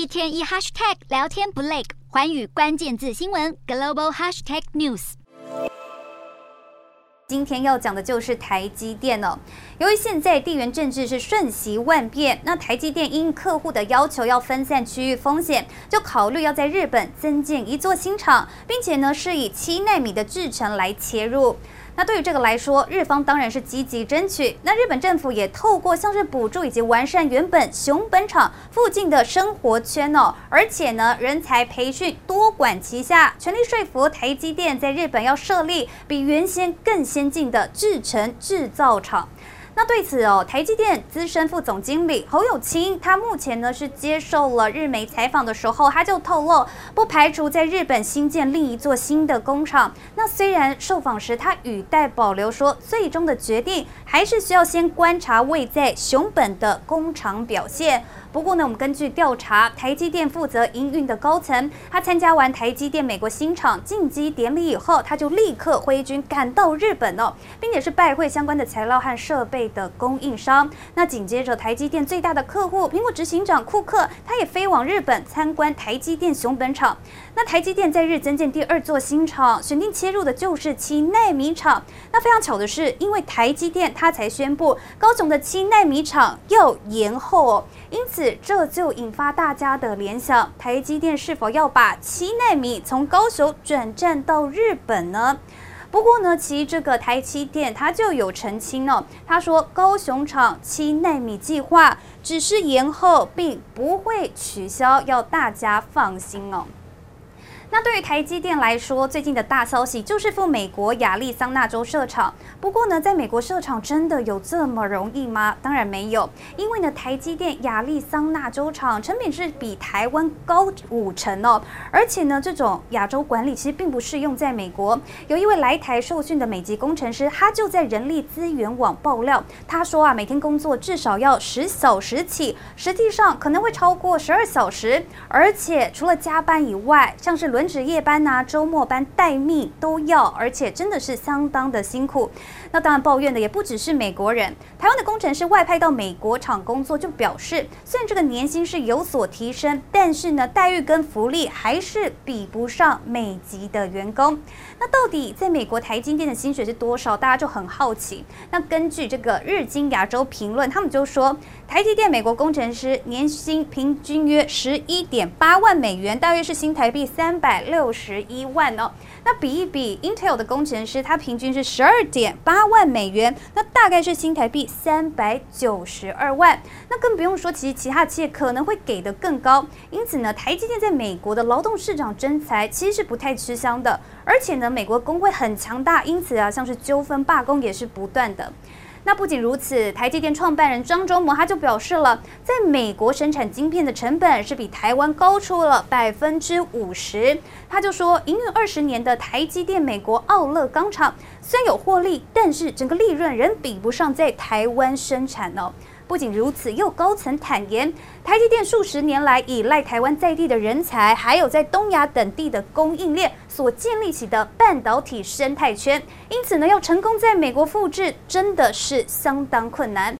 一天一 hashtag 聊天不累，寰宇关键字新闻 global hashtag news。今天要讲的就是台积电哦。由于现在地缘政治是瞬息万变，那台积电因客户的要求要分散区域风险，就考虑要在日本增建一座新厂，并且呢是以七纳米的制程来切入。那对于这个来说，日方当然是积极争取。那日本政府也透过像是补助以及完善原本熊本厂附近的生活圈哦，而且呢人才培训多管齐下，全力说服台积电在日本要设立比原先更先进的制程制造厂。那对此哦，台积电资深副总经理侯友清，他目前呢是接受了日媒采访的时候，他就透露，不排除在日本新建另一座新的工厂。那虽然受访时他语带保留说，最终的决定还是需要先观察位在熊本的工厂表现。不过呢，我们根据调查，台积电负责营运的高层，他参加完台积电美国新厂进机典礼以后，他就立刻挥军赶到日本哦，并且是拜会相关的材料和设备的供应商。那紧接着，台积电最大的客户苹果执行长库克，他也飞往日本参观台积电熊本厂。那台积电在日增建第二座新厂，选定切入的就是七奈米厂。那非常巧的是，因为台积电他才宣布高雄的七奈米厂要延后哦，因此。这就引发大家的联想：台积电是否要把七纳米从高雄转战到日本呢？不过呢，其实这个台积电它就有澄清哦，他说高雄厂七纳米计划只是延后，并不会取消，要大家放心哦。那对于台积电来说，最近的大消息就是赴美国亚利桑那州设厂。不过呢，在美国设厂真的有这么容易吗？当然没有，因为呢，台积电亚利桑那州厂成本是比台湾高五成哦。而且呢，这种亚洲管理其实并不适用在美国。有一位来台受训的美籍工程师，他就在人力资源网爆料，他说啊，每天工作至少要十小时起，实际上可能会超过十二小时。而且除了加班以外，像是轮轮值夜班呐、周末班待命都要，而且真的是相当的辛苦。那当然抱怨的也不只是美国人，台湾的工程师外派到美国厂工作，就表示虽然这个年薪是有所提升，但是呢，待遇跟福利还是比不上美籍的员工。那到底在美国台积电的薪水是多少？大家就很好奇。那根据这个日经亚洲评论，他们就说台积电美国工程师年薪平均约十一点八万美元，大约是新台币三百百六十一万哦。那比一比，Intel 的工程师他平均是十二点八万美元，那大概是新台币三百九十二万。那更不用说，其实其他企业可能会给得更高。因此呢，台积电在美国的劳动市场征才其实是不太吃香的，而且呢。美国工会很强大，因此啊，像是纠纷罢工也是不断的。那不仅如此，台积电创办人张忠谋他就表示了，在美国生产晶片的成本是比台湾高出了百分之五十。他就说，营运二十年的台积电美国奥勒冈厂虽然有获利，但是整个利润仍比不上在台湾生产哦。不仅如此，又高层坦言，台积电数十年来依赖台湾在地的人才，还有在东亚等地的供应链所建立起的半导体生态圈，因此呢，要成功在美国复制，真的是相当困难。